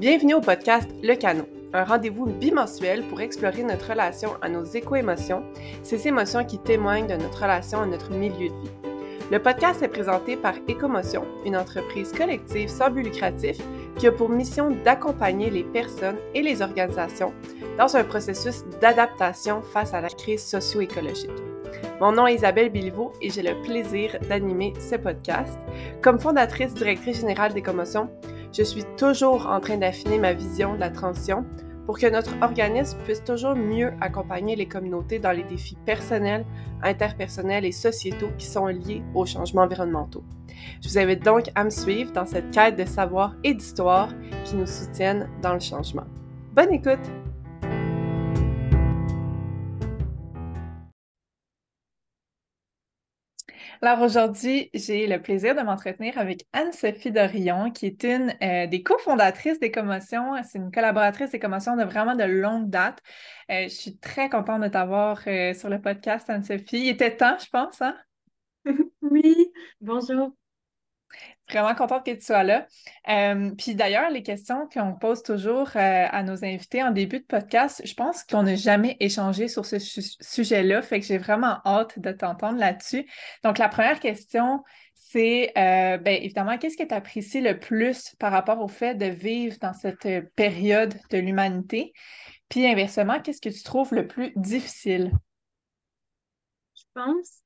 Bienvenue au podcast Le Canot, un rendez-vous bimensuel pour explorer notre relation à nos éco-émotions, ces émotions qui témoignent de notre relation à notre milieu de vie. Le podcast est présenté par Écomotion, une entreprise collective sans but lucratif qui a pour mission d'accompagner les personnes et les organisations dans un processus d'adaptation face à la crise socio-écologique. Mon nom est Isabelle Biliveau et j'ai le plaisir d'animer ce podcast. Comme fondatrice directrice générale d'Écomotion, je suis toujours en train d'affiner ma vision de la transition pour que notre organisme puisse toujours mieux accompagner les communautés dans les défis personnels, interpersonnels et sociétaux qui sont liés aux changements environnementaux. Je vous invite donc à me suivre dans cette quête de savoir et d'histoire qui nous soutiennent dans le changement. Bonne écoute! Alors aujourd'hui, j'ai le plaisir de m'entretenir avec Anne-Sophie Dorion, qui est une euh, des cofondatrices des commotions. C'est une collaboratrice des commotions de vraiment de longue date. Euh, je suis très contente de t'avoir euh, sur le podcast, Anne-Sophie. Il était temps, je pense, hein? Oui, bonjour. Vraiment contente que tu sois là. Euh, puis d'ailleurs, les questions qu'on pose toujours euh, à nos invités en début de podcast, je pense qu'on n'a jamais échangé sur ce sujet-là, fait que j'ai vraiment hâte de t'entendre là-dessus. Donc, la première question, c'est euh, ben, évidemment, qu'est-ce que tu apprécies le plus par rapport au fait de vivre dans cette période de l'humanité? Puis inversement, qu'est-ce que tu trouves le plus difficile? Je pense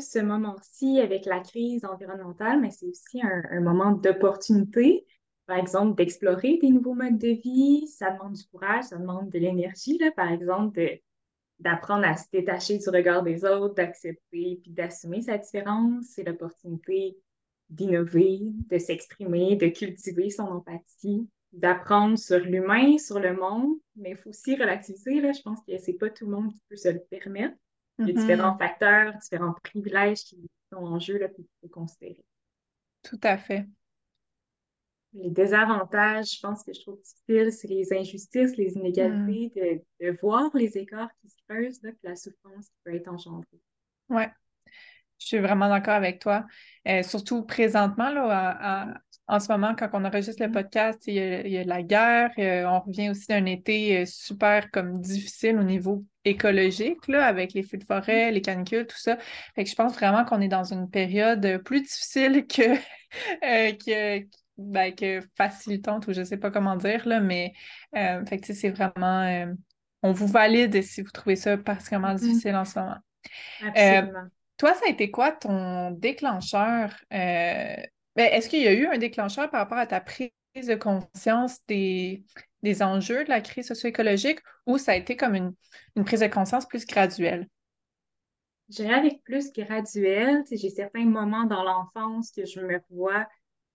ce moment-ci, avec la crise environnementale, mais c'est aussi un, moment d'opportunité, par exemple, d'explorer des nouveaux modes de vie. Ça demande du courage, ça demande de l'énergie, par exemple, d'apprendre à se détacher du regard des autres, d'accepter puis d'assumer sa différence. C'est l'opportunité d'innover, de s'exprimer, de cultiver son empathie, d'apprendre sur l'humain, sur le monde, mais il faut aussi relativiser. Là. Je pense que c'est pas tout le monde qui peut se le permettre. Il y a différents mm-hmm. facteurs, différents privilèges qui sont en jeu là, qu'il faut considérer. Tout à fait. Les désavantages, je pense que je trouve difficile, c'est les injustices, les inégalités, mm. de, voir les écarts qui se creusent, là, la souffrance qui peut être engendrée. Oui, je suis vraiment d'accord avec toi. Euh, surtout présentement, là, en ce moment, quand on enregistre le mm. podcast, il y a, la guerre. Euh, on revient aussi d'un été euh, super comme difficile au niveau écologique, là, avec les feux de forêt, les canicules, tout ça. Fait que je pense vraiment qu'on est dans une période plus difficile que, euh, que, ben, que facilitante, ou je ne sais pas comment dire, là, mais fait que c'est vraiment. on vous valide si vous trouvez ça particulièrement mm-hmm. difficile en ce moment. Absolument. Toi, ça a été quoi ton déclencheur ben, est-ce qu'il y a eu un déclencheur par rapport à ta prise de conscience des, des enjeux de la crise socio-écologique ou ça a été comme une, prise de conscience plus graduelle? Je dirais avec plus graduelle. J'ai certains moments dans l'enfance que je me vois,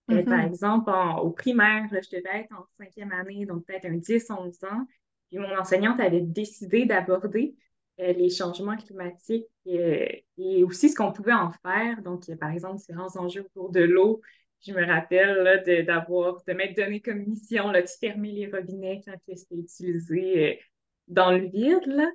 euh, par mm-hmm. exemple, au primaire, je devais être en cinquième année, donc peut-être un 10-11 ans. Puis mon enseignante avait décidé d'aborder euh, les changements climatiques euh, et aussi ce qu'on pouvait en faire. Donc, a par exemple différents enjeux autour de l'eau. Je me rappelle d'avoir, de, m'être donné comme mission là, de fermer les robinets quand c'était utilisé euh, dans le vide.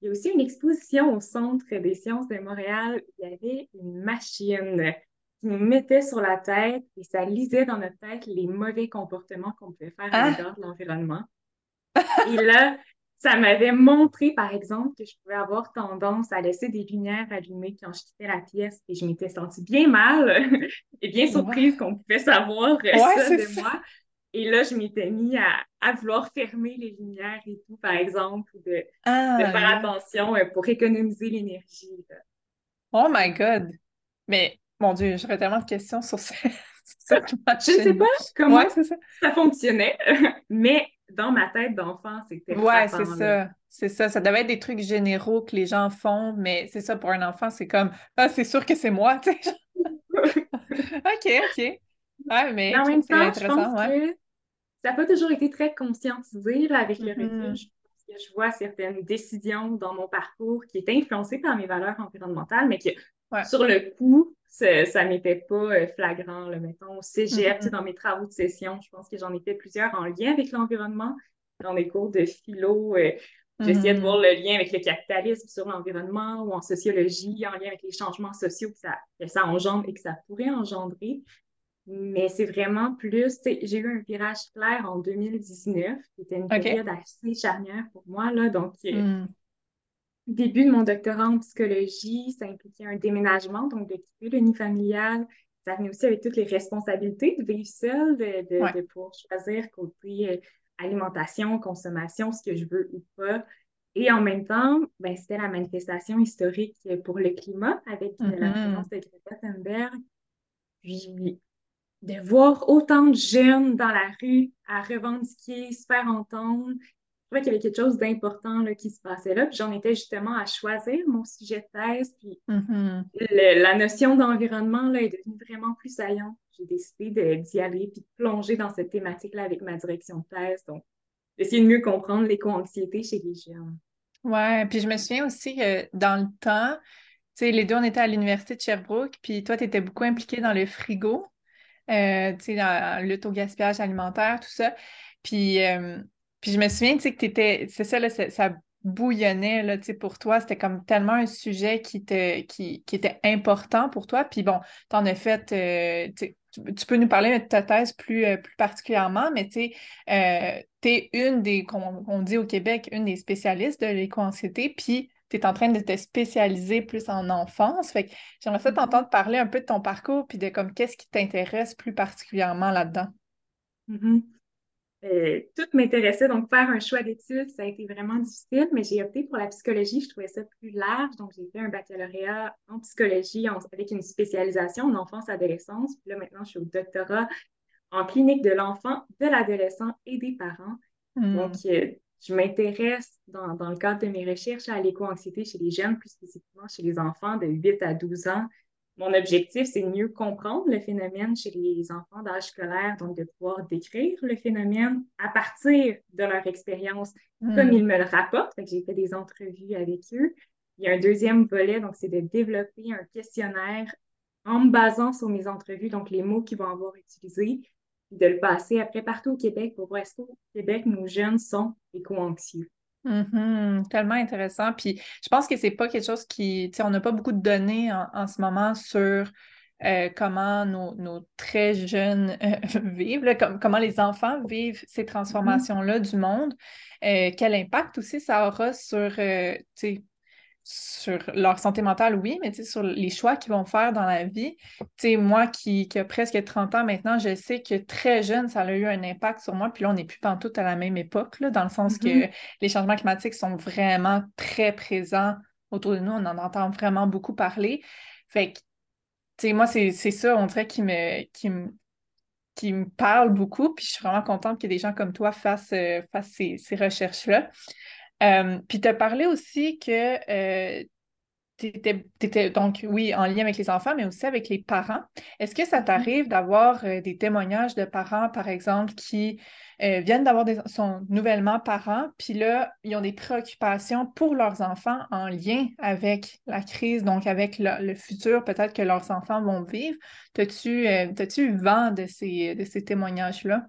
Il y a aussi une exposition au Centre des sciences de Montréal. Il y avait une machine qui nous mettait sur la tête et ça lisait dans notre tête les mauvais comportements qu'on pouvait faire à ah! l'égard de l'environnement. Et là, ça m'avait montré, par exemple, que je pouvais avoir tendance à laisser des lumières allumées quand je quittais la pièce et je m'étais sentie bien mal et bien surprise qu'on pouvait savoir euh, ça de moi. Et là, je m'étais mis à, vouloir fermer les lumières et tout, par exemple, ou de, ah, faire attention euh, pour économiser l'énergie. Oh my God! Mais, mon Dieu, j'aurais tellement de questions sur ça. je ne sais pas comment ça. ça fonctionnait, mais dans ma tête d'enfant, c'était Ouais, c'est ça. C'est ça. Ça devait être des trucs généraux que les gens font, mais c'est ça, pour un enfant, c'est comme Ah, c'est sûr que c'est moi, tu sais. OK, OK. Ouais, mais en même temps, je pense que ça n'a pas toujours été très conscientisé là, avec le mm-hmm. recul. Je, je vois certaines décisions dans mon parcours qui étaient influencées par mes valeurs environnementales, mais que sur le coup, ça n'était pas euh, flagrant, là, mettons. Au cégep, mm-hmm. dans mes travaux de session, je pense que j'en ai fait plusieurs en lien avec l'environnement. Dans les cours de philo, euh, j'essayais de mm-hmm. voir le lien avec le capitalisme sur l'environnement ou en sociologie, en lien avec les changements sociaux que ça, que ça engendre et que ça pourrait engendrer. Mais c'est vraiment plus, j'ai eu un virage clair en 2019, qui était une période assez charnière pour moi, là. Donc, euh, hmm. Début de mon doctorat en psychologie, ça impliquait un déménagement, donc de quitter le nid familial. Ça venait aussi avec toutes les responsabilités de vivre seule, de, pouvoir choisir côté euh, alimentation, consommation, ce que je veux ou pas. Et en même temps, ben, c'était la manifestation historique pour le climat avec euh, la mm-hmm. présence de Greta Thunberg. Puis de voir autant de jeunes dans la rue à revendiquer, se faire entendre. Trouvais qu'il y avait quelque chose d'important qui se passait là. Puis j'en étais justement à choisir mon sujet de thèse. Puis mm-hmm. la notion d'environnement est devenue vraiment plus saillante. J'ai décidé d'y aller puis de plonger dans cette thématique-là avec ma direction de thèse. Donc, d'essayer de mieux comprendre l'éco-anxiété chez les jeunes. Ouais, puis je me souviens aussi que dans le temps, tu sais, les deux, on était à l'université de Sherbrooke, puis toi, tu étais beaucoup impliqué dans le frigo, euh, tu sais, dans la lutte au gaspillage alimentaire, tout ça. Puis, euh, puis je me souviens, tu sais, que tu étais, c'est ça, là, ça bouillonnait, là, tu sais, pour toi. C'était comme tellement un sujet qui, te, qui, qui était important pour toi. Puis bon, tu en as fait, euh, tu, tu, peux nous parler de ta thèse plus, euh, plus particulièrement, mais tu sais, euh, tu es une des, comme on dit au Québec, une des spécialistes de l'éco-anxiété, puis tu es en train de te spécialiser plus en enfance. Fait que j'aimerais ça mm-hmm. t'entendre parler un peu de ton parcours, puis de comme qu'est-ce qui t'intéresse plus particulièrement là-dedans. Mm-hmm. Euh, tout m'intéressait, donc faire un choix d'études, ça a été vraiment difficile, mais j'ai opté pour la psychologie, je trouvais ça plus large, donc j'ai fait un baccalauréat en psychologie avec une spécialisation en enfance-adolescence, puis là maintenant je suis au doctorat en clinique de l'enfant, de l'adolescent et des parents. Hmm. Donc, euh, je m'intéresse dans, dans, le cadre de mes recherches à l'éco-anxiété chez les jeunes, plus spécifiquement chez les enfants de 8 à 12 ans, mon objectif, c'est de mieux comprendre le phénomène chez les enfants d'âge scolaire, donc de pouvoir décrire le phénomène à partir de leur expérience, hmm. comme ils me le rapportent. J'ai fait des entrevues avec eux. Il y a un deuxième volet, donc c'est de développer un questionnaire en me basant sur mes entrevues, donc les mots qu'ils vont avoir utilisés, de le passer après partout au Québec pour voir est-ce qu'au Québec, nos jeunes sont éco-anxieux. Mm-hmm. tellement intéressant. Puis je pense que c'est pas quelque chose qui, tu sais, on n'a pas beaucoup de données en, ce moment sur euh, comment nos, très jeunes euh, vivent, comment les enfants vivent ces mm-hmm. transformations-là du monde. Euh, quel impact aussi ça aura sur, tu sais, sur leur santé mentale, oui, mais sur les choix qu'ils vont faire dans la vie. moi qui, qui a presque 30 ans maintenant, je sais que très jeune, ça a eu un impact sur moi. Puis là, on n'est plus tout à la même époque, là, dans le sens que mm-hmm. les changements climatiques sont vraiment très présents autour de nous. On en entend vraiment beaucoup parler. Fait que, moi, c'est ça, on dirait, qui me, qui me, qui me parle beaucoup. Puis je suis vraiment contente que des gens comme toi fassent, euh, fassent ces, ces recherches-là. Euh, puis tu as parlé aussi que euh, tu étais, donc, oui, en lien avec les enfants, mais aussi avec les parents. Est-ce que ça mm-hmm. t'arrive d'avoir euh, des témoignages de parents, par exemple, qui viennent d'avoir des, sont nouvellement parents, puis là, ils ont des préoccupations pour leurs enfants en lien avec la crise, donc avec le, futur peut-être que leurs enfants vont vivre? As-tu eu vent de ces, de ces témoignages-là?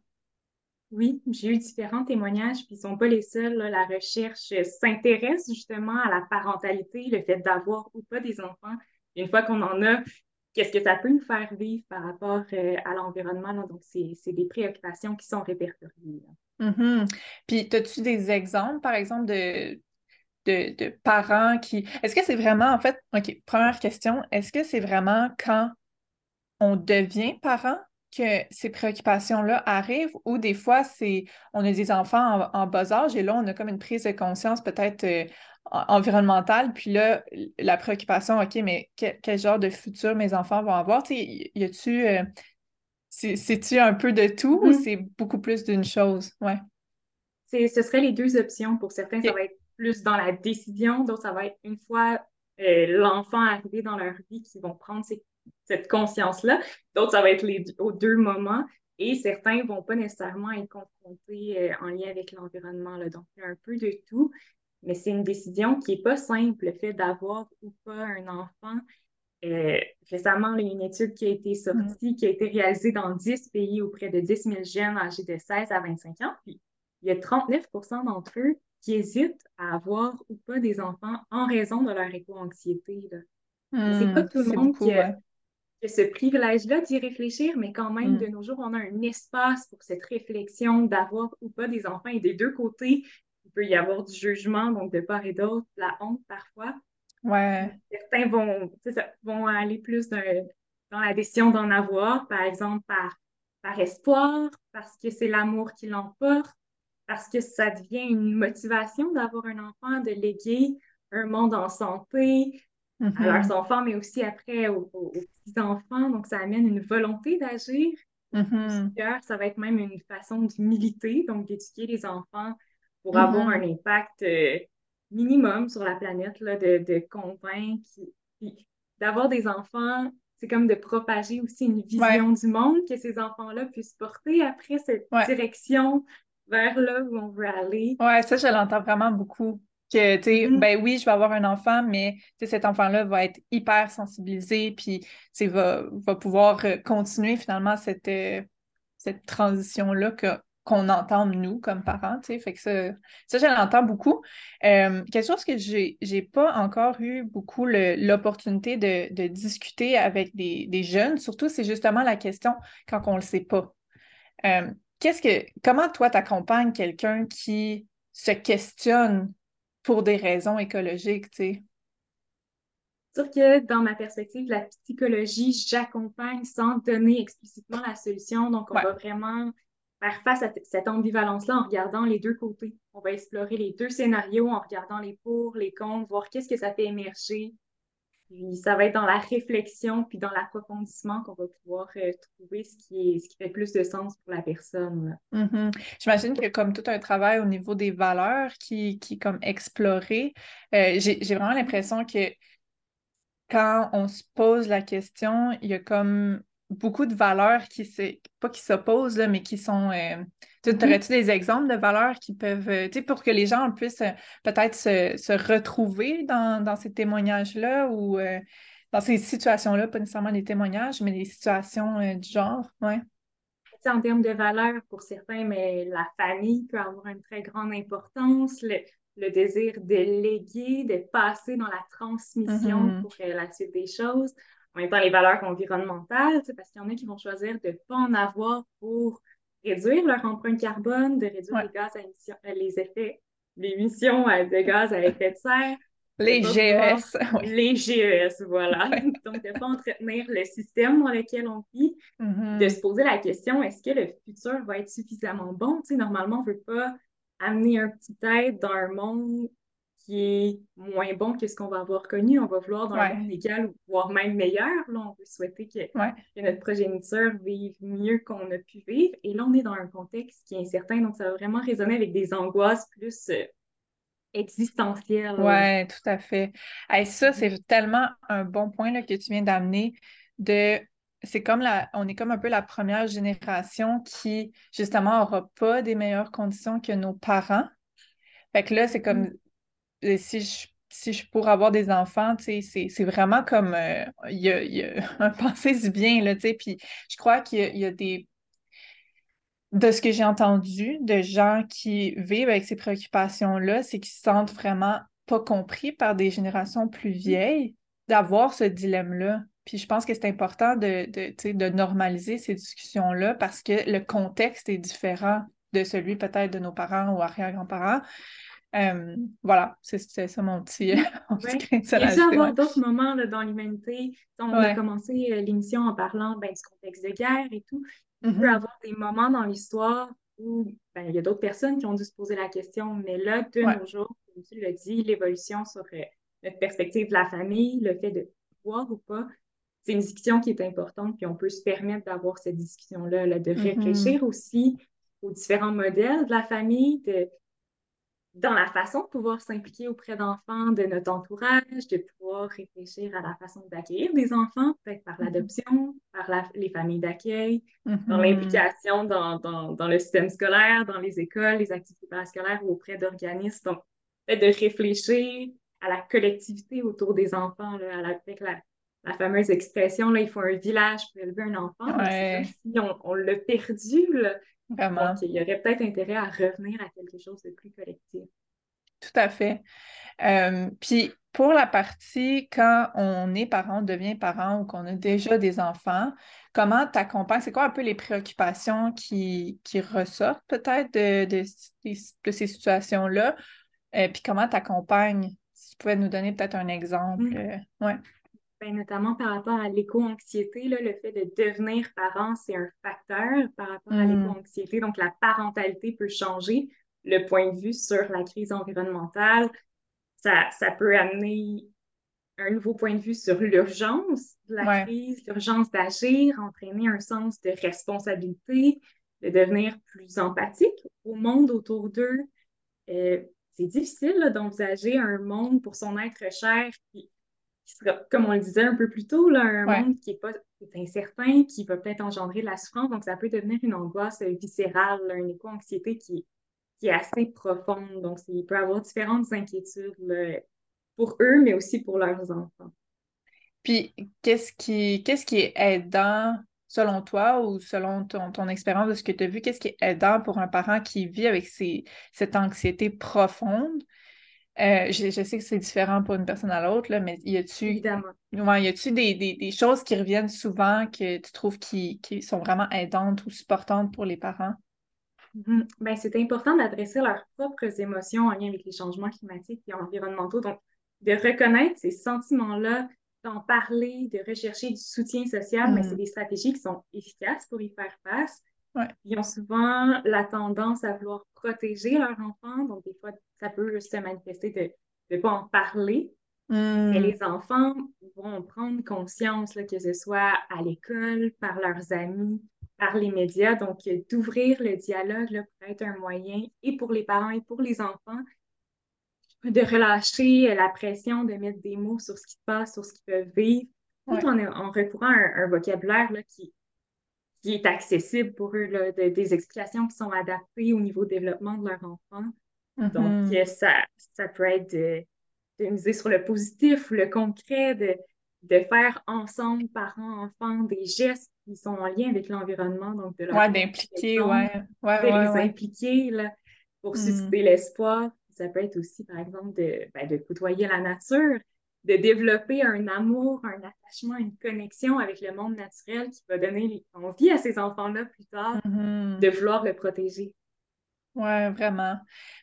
Oui, j'ai eu différents témoignages, puis ils ne sont pas les seuls. La recherche s'intéresse justement à la parentalité, le fait d'avoir ou pas des enfants. Une fois qu'on en a, qu'est-ce que ça peut nous faire vivre par rapport euh, à l'environnement? Donc, c'est des préoccupations qui sont répertoriées. Mm-hmm. Puis, as-tu des exemples, par exemple, de, de, de parents qui... Est-ce que c'est vraiment, en fait, OK, première question, est-ce que c'est vraiment quand on devient parent? Que ces préoccupations-là arrivent ou des fois, c'est on a des enfants en, bas âge et là, on a comme une prise de conscience peut-être euh, environnementale, puis là, la préoccupation, OK, mais quel genre de futur mes enfants vont avoir? Tu sais, y a-tu... Euh, c'est-tu un peu de tout ou mm-hmm. c'est beaucoup plus d'une chose? Ouais. Ce serait les deux options. Pour certains, ça va être plus dans la décision, d'autres, ça va être une fois euh, l'enfant arrivé dans leur vie qu'ils vont prendre ces cette conscience-là. D'autres, ça va être les, aux deux moments. Et certains ne vont pas nécessairement être confrontés euh, en lien avec l'environnement. Donc, il y a un peu de tout. Mais c'est une décision qui n'est pas simple, le fait d'avoir ou pas un enfant. Euh, récemment, il y a une étude qui a été sortie, qui a été réalisée dans 10 pays auprès de 10 000 jeunes âgés de 16 à 25 ans. Puis, il y a 39% d'entre eux qui hésitent à avoir ou pas des enfants en raison de leur éco-anxiété. c'est pas tout le monde qui a, ce privilège-là d'y réfléchir, mais quand même, mm. de nos jours, on a un espace pour cette réflexion d'avoir ou pas des enfants et des deux côtés. Il peut y avoir du jugement, donc de part et d'autre, la honte parfois. Ouais. Certains vont, vont aller plus dans, la décision d'en avoir, par exemple, par, par espoir, parce que c'est l'amour qui l'emporte, parce que ça devient une motivation d'avoir un enfant, de léguer un monde en santé, à leurs mm-hmm. enfants, mais aussi après aux, petits-enfants. Donc, ça amène une volonté d'agir. Mm-hmm. Ça va être même une façon d'humilité, donc d'éduquer les enfants pour avoir mm-hmm. un impact euh, minimum sur la planète, là, de, de convaincre, d'avoir des enfants, c'est comme de propager aussi une vision du monde que ces enfants-là puissent porter après cette direction vers là où on veut aller. Ouais, ça, je l'entends vraiment beaucoup. Que, tu sais, mm-hmm. ben oui, je vais avoir un enfant, mais cet enfant-là va être hyper sensibilisé, puis va, va pouvoir euh, continuer finalement cette, euh, cette transition-là que, qu'on entende nous comme parents, tu sais, fait que ça, ça je l'entends beaucoup. Euh, quelque chose que j'ai, j'ai pas encore eu beaucoup l'opportunité de, de, discuter avec des, des jeunes, surtout c'est justement la question quand on le sait pas. qu'est-ce que, comment toi t'accompagnes quelqu'un qui se questionne pour des raisons écologiques, tu sais. Sûr que dans ma perspective, la psychologie, j'accompagne sans donner explicitement la solution. Donc, on va vraiment faire face à cette ambivalence-là en regardant les deux côtés. On va explorer les deux scénarios en regardant les pour, les contre, voir qu'est-ce que ça fait émerger puis ça va être dans la réflexion puis dans l'approfondissement qu'on va pouvoir euh, trouver ce qui, est, ce qui fait plus de sens pour la personne. Mm-hmm. J'imagine que comme tout un travail au niveau des valeurs qui, qui comme exploré, euh, j'ai vraiment l'impression que quand on se pose la question, il y a comme beaucoup de valeurs qui, pas qui s'opposent, mais qui sont euh, tu mm-hmm. aurais-tu des exemples de valeurs qui peuvent, euh, tu sais, pour que les gens puissent euh, peut-être se, retrouver dans, ces témoignages-là ou dans ces situations-là, pas nécessairement des témoignages, mais des situations du genre, ouais? En termes de valeurs, pour certains, mais la famille peut avoir une très grande importance, le, désir de léguer, de passer dans la transmission mm-hmm. pour la suite des choses. En même temps, les valeurs environnementales, parce qu'il y en a qui vont choisir de ne pas en avoir pour réduire leur empreinte carbone, de réduire les gaz à émissions, euh, les effets, les émissions euh, de gaz à effet de serre. Les GES. Les GES, voilà. Donc, de ne pas entretenir le système dans lequel on vit, mm-hmm. de se poser la question, est-ce que le futur va être suffisamment bon? Tu sais, normalement, on ne veut pas amener un petit être dans un monde qui est moins bon que ce qu'on va avoir connu. On va vouloir dans un monde égal, voire même meilleur. Là, on veut souhaiter que, notre progéniture vive mieux qu'on a pu vivre. Et là, on est dans un contexte qui est incertain, donc ça va vraiment résonner avec des angoisses plus euh, existentielles. Oui, tout à fait. Et ça, mm-hmm. c'est tellement un bon point là, que tu viens d'amener de c'est comme la, on est comme un peu la première génération qui, justement, n'aura pas des meilleures conditions que nos parents. Fait que là, c'est comme si je, si je pourrais avoir des enfants, c'est vraiment comme euh, il y, a, un pensée du bien, là, puis je crois qu'il y, a des de ce que j'ai entendu de gens qui vivent avec ces préoccupations-là, c'est qu'ils se sentent vraiment pas compris par des générations plus mmh. vieilles d'avoir ce dilemme-là. Puis je pense que c'est important de, de, de normaliser ces discussions-là parce que le contexte est différent de celui peut-être de nos parents ou arrière-grands-parents. Euh, voilà, c'est ça mon petit, mon petit Il y a avoir d'autres moments là, dans l'humanité. On a commencé euh, l'émission en parlant ben, du contexte de guerre et tout. Il peut y mm-hmm. avoir des moments dans l'histoire où ben, il y a d'autres personnes qui ont dû se poser la question, mais là, de nos jours, comme tu l'as dit, l'évolution sur euh, notre perspective de la famille, le fait de voir ou pas, c'est une discussion qui est importante, puis on peut se permettre d'avoir cette discussion-là, là, de mm-hmm. réfléchir aussi aux différents modèles de la famille, de dans la façon de pouvoir s'impliquer auprès d'enfants de notre entourage, de pouvoir réfléchir à la façon d'accueillir des enfants, peut-être par mm-hmm. l'adoption, par les familles d'accueil, dans mm-hmm. l'implication dans, dans, dans, le système scolaire, dans les écoles, les activités scolaires ou auprès d'organismes. Donc, peut-être de réfléchir à la collectivité autour des enfants, là, avec la, la, fameuse expression, là, il faut un village pour élever un enfant. si on, on l'a perdu, là, donc, il y aurait peut-être intérêt à revenir à quelque chose de plus collectif. Tout à fait. Euh, puis, pour la partie quand on est parent, on devient parent ou qu'on a déjà des enfants, comment tu accompagnes? C'est quoi un peu les préoccupations qui, qui ressortent peut-être de, de, ces situations-là? euh, puis comment tu accompagnes? Si tu pouvais nous donner peut-être un exemple. Mm. Euh, ouais. Ben, notamment par rapport à l'éco-anxiété, le fait de devenir parent, c'est un facteur par rapport à mm. l'éco-anxiété. Donc, la parentalité peut changer le point de vue sur la crise environnementale, ça, peut amener un nouveau point de vue sur l'urgence de la crise, l'urgence d'agir, entraîner un sens de responsabilité, de devenir plus empathique au monde autour d'eux. Euh, c'est difficile d'envisager un monde pour son être cher qui, sera, comme on le disait un peu plus tôt, là, un monde qui est, pas, incertain, qui va peut-être engendrer de la souffrance. Donc, ça peut devenir une angoisse viscérale, une éco-anxiété qui, qui est assez profonde. Donc, il peut y avoir différentes inquiétudes pour eux, mais aussi pour leurs enfants. Puis, qu'est-ce qui, qu'est-ce qui est aidant selon toi ou selon ton, ton expérience de ce que tu as vu, qu'est-ce qui est aidant pour un parent qui vit avec cette anxiété profonde? Euh, je, sais que c'est différent pour une personne à l'autre, mais y a-tu y a-tu des, des, choses qui reviennent souvent que tu trouves qui, qui sont vraiment aidantes ou supportantes pour les parents? Mhm. Ben, c'est important d'adresser leurs propres émotions en lien avec les changements climatiques et environnementaux. Donc, de reconnaître ces sentiments-là, d'en parler, de rechercher du soutien social, mais c'est mhm. des stratégies qui sont efficaces pour y faire face. Ils ont souvent la tendance à vouloir protéger leur enfant, donc des fois, ça peut se manifester de ne pas en parler. Mais mhm. les enfants vont prendre conscience, là, que ce soit à l'école, par leurs amis, par les médias. Donc, d'ouvrir le dialogue là, pour être un moyen, et pour les parents et pour les enfants, de relâcher la pression, de mettre des mots sur ce qui se passe, sur ce qu'ils peuvent vivre, tout en, recourant à un, vocabulaire là, qui, qui est accessible pour eux, là, des explications qui sont adaptées au niveau développement de leur enfant. Donc, mm-hmm. ça, ça peut être de, de miser sur le positif ou le concret, de, de faire ensemble, parents, enfants, des gestes qui sont en lien avec l'environnement, donc de leur d'impliquer, ouais. ouais. de les impliquer là, pour hmm. susciter l'espoir. Ça peut être aussi, par exemple, de, ben, de côtoyer la nature, de développer un amour, un attachement, une connexion avec le monde naturel qui va donner envie à ces enfants-là plus tard mm-hmm. de vouloir le protéger. Oui, vraiment.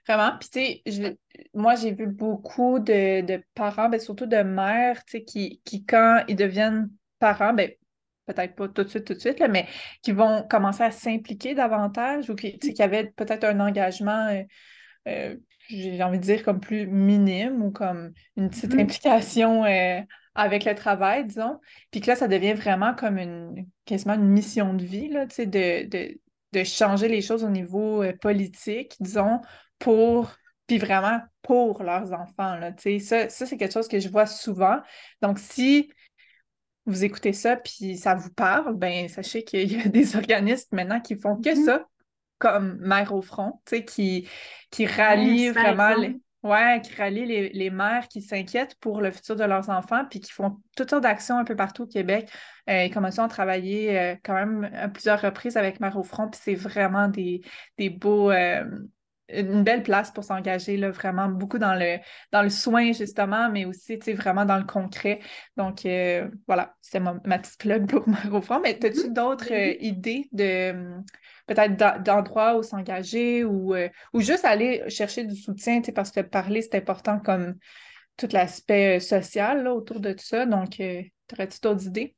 Vraiment. Puis, tu sais, moi, j'ai vu beaucoup de, parents, ben, surtout de mères, tu sais, qui, qui, quand ils deviennent parents, ben, peut-être pas tout de suite, tout de suite, là, mais qui vont commencer à s'impliquer davantage ou qui, qui avaient peut-être un engagement, euh, euh, j'ai envie de dire, comme plus minime ou comme une petite mm-hmm. implication euh, avec le travail, disons. Puis que là, ça devient vraiment comme une quasiment une mission de vie, là, de, de, de changer les choses au niveau euh, politique, disons, pour, puis vraiment pour leurs enfants. Là, ça, ça c'est quelque chose que je vois souvent. Donc, si vous écoutez ça, puis ça vous parle, ben sachez qu'il y a des organismes maintenant qui font que mm-hmm. ça, comme Mère au front, qui, qui rallient vraiment les, Ouais, qui rallient les, les mères qui s'inquiètent pour le futur de leurs enfants, puis qui font toutes sortes d'actions un peu partout au Québec. Euh, ils commencent à travailler euh, quand même à plusieurs reprises avec Mère au front, puis c'est vraiment des, des beaux, euh, une belle place pour s'engager, là, vraiment beaucoup dans le, dans le soin, justement, mais aussi, tu sais, vraiment dans le concret. Donc, voilà, c'est ma, petite plug pour Mère au front. Mais as-tu mm-hmm. d'autres idées de peut-être d'endroits où s'engager ou, euh, ou juste aller chercher du soutien, parce que parler, c'est important comme tout l'aspect euh, social autour de tout ça. Donc, euh, aurais-tu d'autres idées?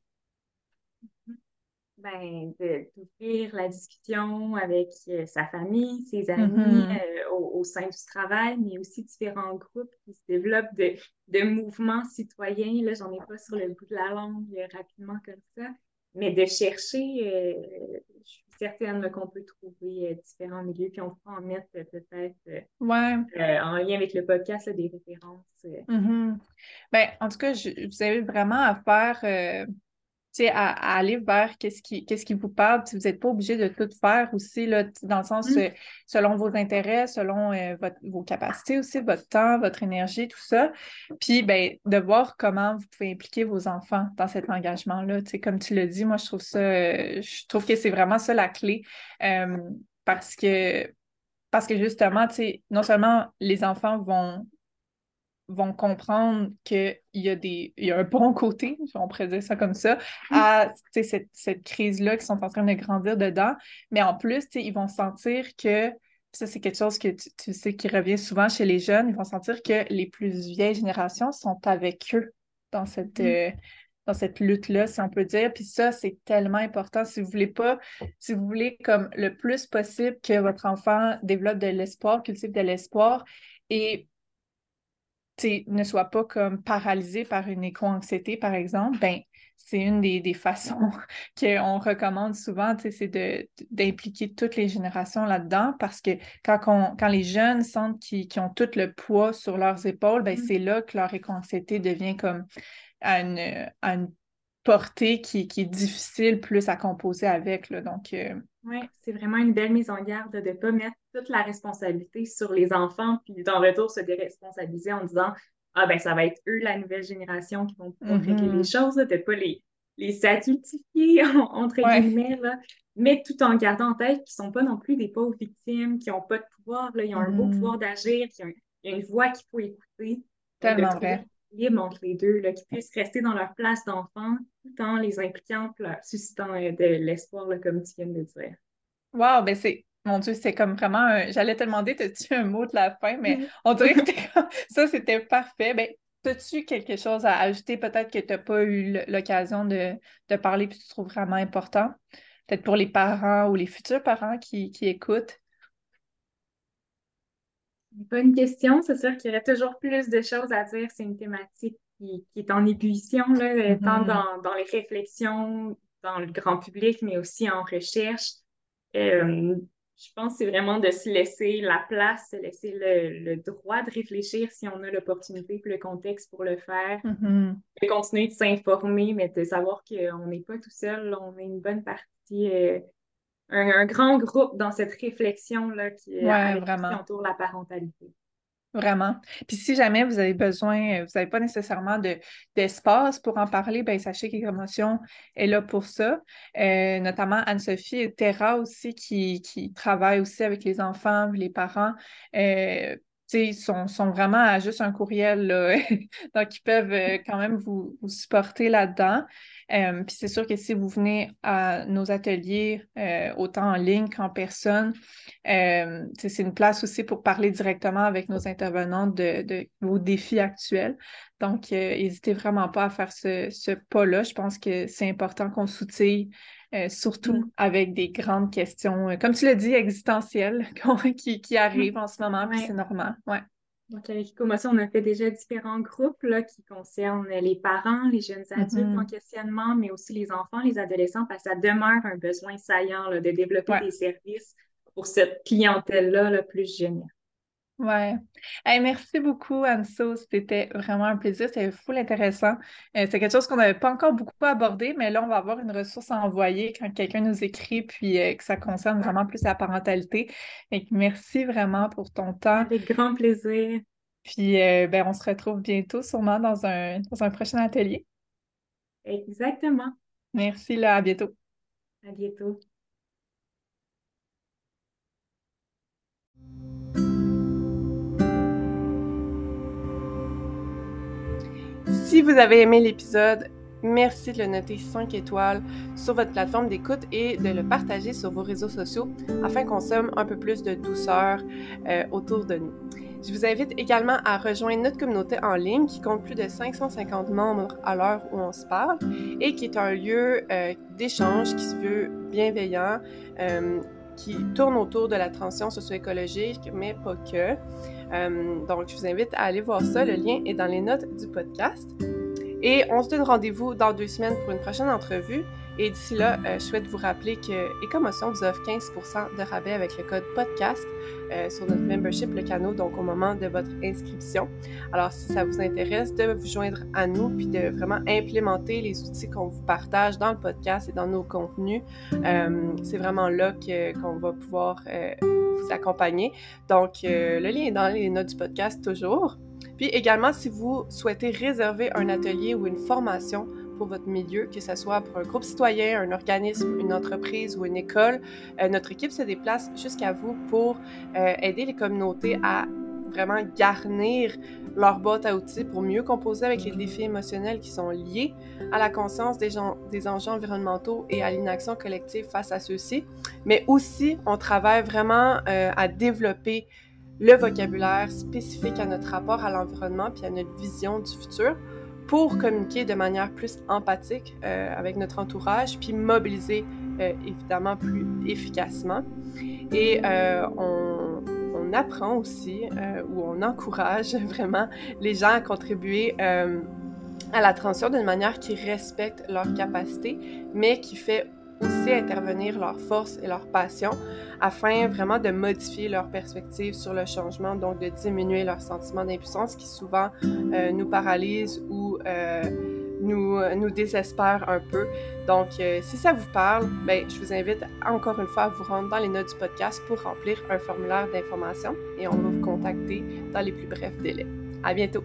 Ben, d'ouvrir la discussion avec sa famille, ses amis, mm-hmm. au, sein du travail, mais aussi différents groupes qui se développent de, de mouvements citoyens. Là, j'en ai pas sur le bout de la langue rapidement comme ça, mais de chercher, certaines qu'on peut trouver euh, différents milieux, puis on pourra en mettre euh, peut-être euh, en lien avec le podcast des références. Mm-hmm. Ben, en tout cas, vous avez vraiment à faire à, aller vers qu'est-ce qui, qu'est-ce qui vous parle. Si vous n'êtes pas obligé de tout faire aussi, là, dans le sens, mm. selon vos intérêts, selon vos capacités aussi, votre temps, votre énergie, tout ça. Puis, ben, de voir comment vous pouvez impliquer vos enfants dans cet engagement-là. Comme tu l'as dit, moi, je trouve ça, je trouve que c'est vraiment ça la clé. parce que parce que justement, non seulement les enfants vont vont comprendre qu'il y, a des, il y a un bon côté, on pourrait dire ça comme ça, à cette, cette crise-là qui sont en train de grandir dedans. Mais en plus, ils vont sentir que, ça c'est quelque chose que tu, sais qui revient souvent chez les jeunes, ils vont sentir que les plus vieilles générations sont avec eux dans cette, mm. euh, dans cette lutte-là, si on peut dire. Puis ça, c'est tellement important. Si vous voulez pas, si vous voulez comme le plus possible que votre enfant développe de l'espoir, cultive de l'espoir et ne soit pas comme paralysé par une éco-anxiété, par exemple, ben, c'est une des, façons qu'on recommande souvent, c'est d'impliquer toutes les générations là-dedans parce que quand, quand les jeunes sentent qu'ils ont tout le poids sur leurs épaules, ben, mmh. c'est là que leur éco-anxiété devient comme à une, portée qui, est difficile plus à composer avec. Là, donc, euh, Oui, c'est vraiment une belle mise en garde de ne pas mettre toute la responsabilité sur les enfants, puis d'en retour se déresponsabiliser en disant Ah ben ça va être eux, la nouvelle génération, qui vont pouvoir régler les choses, ne pas les, les adultifier, entre guillemets, là, mais tout en gardant en tête qu'ils ne sont pas non plus des pauvres victimes, qui n'ont pas de pouvoir, là, ils ont un beau mm-hmm. pouvoir d'agir, qu'il y, a une voix qu'il faut écouter. Tellement vrai libre entre les deux, là, qu'ils puissent rester dans leur place d'enfant tout en les impliquant, suscitant euh, de l'espoir, comme tu viens de dire. Wow, ben c'est. Mon Dieu, c'est comme vraiment. J'allais te demander, as-tu un mot de la fin, mais mm-hmm. on dirait que ça, c'était parfait. Ben, as-tu quelque chose à ajouter? Peut-être que tu n'as pas eu l'occasion de, de parler puis tu trouves vraiment important. Peut-être pour les parents ou les futurs parents qui, qui écoutent. Bonne question. C'est sûr qu'il y aurait toujours plus de choses à dire. C'est une thématique qui, est en ébullition, là, euh, tant mm-hmm. dans, les réflexions, dans le grand public, mais aussi en recherche. Euh, je pense que c'est vraiment de se laisser la place, se laisser le, droit de réfléchir si on a l'opportunité et le contexte pour le faire. Mm-hmm. De continuer de s'informer, mais de savoir qu'on n'est pas tout seul, on est une bonne partie. Euh, un, grand groupe dans cette réflexion-là qui est autour de la parentalité. Vraiment. Puis si jamais vous avez besoin, vous n'avez pas nécessairement d'espace pour en parler, ben sachez qu'Émotion est là pour ça. Euh, notamment Anne-Sophie et Terra aussi qui, qui travaillent aussi avec les enfants, les parents. Euh, sont, vraiment à juste un courriel, donc ils peuvent euh, quand même vous, supporter là-dedans. Euh, puis c'est sûr que si vous venez à nos ateliers, euh, autant en ligne qu'en personne, c'est une place aussi pour parler directement avec nos intervenants de, vos défis actuels. Donc, n'hésitez vraiment pas à faire ce, pas-là. Je pense que c'est important qu'on soutille surtout mm. avec des grandes questions, comme tu l'as dit, existentielles qui, qui, arrivent en ce moment, puis c'est normal. Ouais. Donc, avec Ecomotion, on a fait déjà différents groupes là, qui concernent les parents, les jeunes adultes mm-hmm. en questionnement, mais aussi les enfants, les adolescents, parce que ça demeure un besoin saillant de développer des services pour cette clientèle-là là, plus jeune. Ouais. merci beaucoup, Anso. C'était vraiment un plaisir. C'était full intéressant. Euh, c'est quelque chose qu'on n'avait pas encore beaucoup abordé, mais là, on va avoir une ressource à envoyer quand quelqu'un nous écrit, puis euh, que ça concerne vraiment plus la parentalité. merci vraiment pour ton temps. Avec grand plaisir. Puis, euh, ben, on se retrouve bientôt, sûrement dans un, dans un prochain atelier. Exactement. Merci, là. À bientôt. À bientôt. Si vous avez aimé l'épisode, merci de le noter 5 étoiles sur votre plateforme d'écoute et de le partager sur vos réseaux sociaux afin qu'on somme un peu plus de douceur euh, autour de nous. Je vous invite également à rejoindre notre communauté en ligne qui compte plus de 550 membres à l'heure où on se parle et qui est un lieu euh, d'échange qui se veut bienveillant, euh, qui tourne autour de la transition socio-écologique, mais pas que. Euh, donc, je vous invite à aller voir ça. Le lien est dans les notes du podcast. Et on se donne rendez-vous dans deux semaines pour une prochaine entrevue. Et d'ici là, euh, je souhaite vous rappeler que Écomotion vous offre 15% de rabais avec le code podcast euh, sur notre membership Le Canot, donc au moment de votre inscription. Alors, si ça vous intéresse de vous joindre à nous puis de vraiment implémenter les outils qu'on vous partage dans le podcast et dans nos contenus, euh, c'est vraiment là qu'on va pouvoir vous accompagner. Donc, le lien est dans les notes du podcast toujours. Puis également, si vous souhaitez réserver un atelier ou une formation pour votre milieu, que ce soit pour un groupe citoyen, un organisme, une entreprise ou une école, euh, notre équipe se déplace jusqu'à vous pour euh, aider les communautés à vraiment garnir leur boîte à outils pour mieux composer avec les défis émotionnels qui sont liés à la conscience des, enjeux environnementaux et à l'inaction collective face à ceux-ci. Mais aussi, on travaille vraiment euh, à développer le vocabulaire spécifique à notre rapport à l'environnement puis à notre vision du futur pour communiquer de manière plus empathique euh, avec notre entourage, puis mobiliser euh, évidemment plus efficacement. Et euh, on, on, apprend aussi, ou on encourage vraiment les gens à contribuer à la transition d'une manière qui respecte leurs capacités, mais qui fait aussi intervenir leurs forces et leurs passions afin vraiment de modifier leur perspective sur le changement, donc de diminuer leur sentiment d'impuissance qui souvent euh, nous paralyse ou euh, nous, nous désespère un peu. Donc, euh, si ça vous parle, ben, je vous invite encore une fois à vous rendre dans les notes du podcast pour remplir un formulaire d'information et on va vous contacter dans les plus brefs délais. À bientôt!